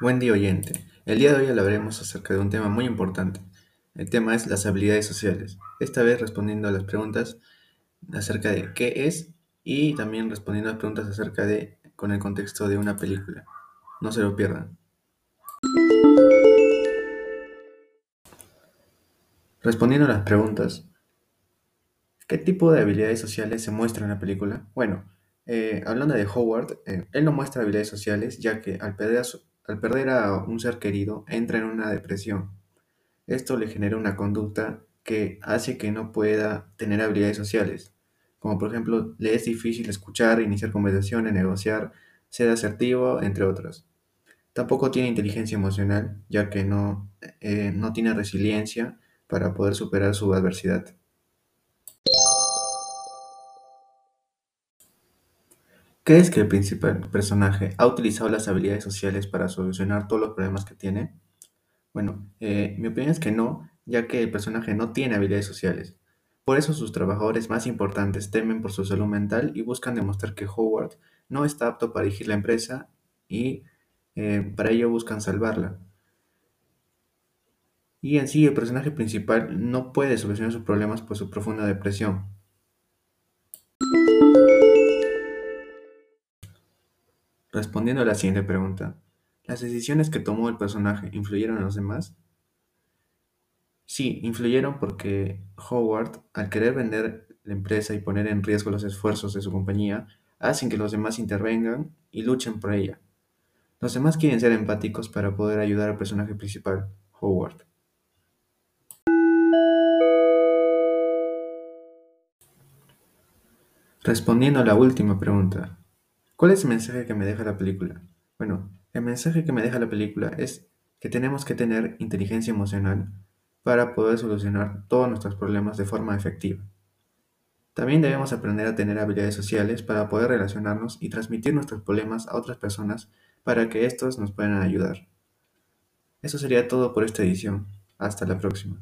Buen día oyente. El día de hoy hablaremos acerca de un tema muy importante. El tema es las habilidades sociales. Esta vez respondiendo a las preguntas acerca de qué es y también respondiendo a las preguntas acerca de con el contexto de una película. No se lo pierdan. Respondiendo a las preguntas, ¿qué tipo de habilidades sociales se muestra en la película? Bueno, eh, hablando de Howard, eh, él no muestra habilidades sociales ya que al perder, a al perder a un ser querido entra en una depresión. Esto le genera una conducta que hace que no pueda tener habilidades sociales, como por ejemplo le es difícil escuchar, iniciar conversaciones, negociar, ser asertivo, entre otros. Tampoco tiene inteligencia emocional, ya que no, eh, no tiene resiliencia para poder superar su adversidad. ¿Crees que el principal personaje ha utilizado las habilidades sociales para solucionar todos los problemas que tiene? Bueno, eh, mi opinión es que no, ya que el personaje no tiene habilidades sociales. Por eso sus trabajadores más importantes temen por su salud mental y buscan demostrar que Howard no está apto para dirigir la empresa y eh, para ello buscan salvarla. Y en sí el personaje principal no puede solucionar sus problemas por su profunda depresión. Respondiendo a la siguiente pregunta, ¿las decisiones que tomó el personaje influyeron en los demás? Sí, influyeron porque Howard, al querer vender la empresa y poner en riesgo los esfuerzos de su compañía, hacen que los demás intervengan y luchen por ella. Los demás quieren ser empáticos para poder ayudar al personaje principal, Howard. Respondiendo a la última pregunta, ¿cuál es el mensaje que me deja la película? Bueno, el mensaje que me deja la película es que tenemos que tener inteligencia emocional para poder solucionar todos nuestros problemas de forma efectiva. También debemos aprender a tener habilidades sociales para poder relacionarnos y transmitir nuestros problemas a otras personas para que estos nos puedan ayudar. Eso sería todo por esta edición. Hasta la próxima.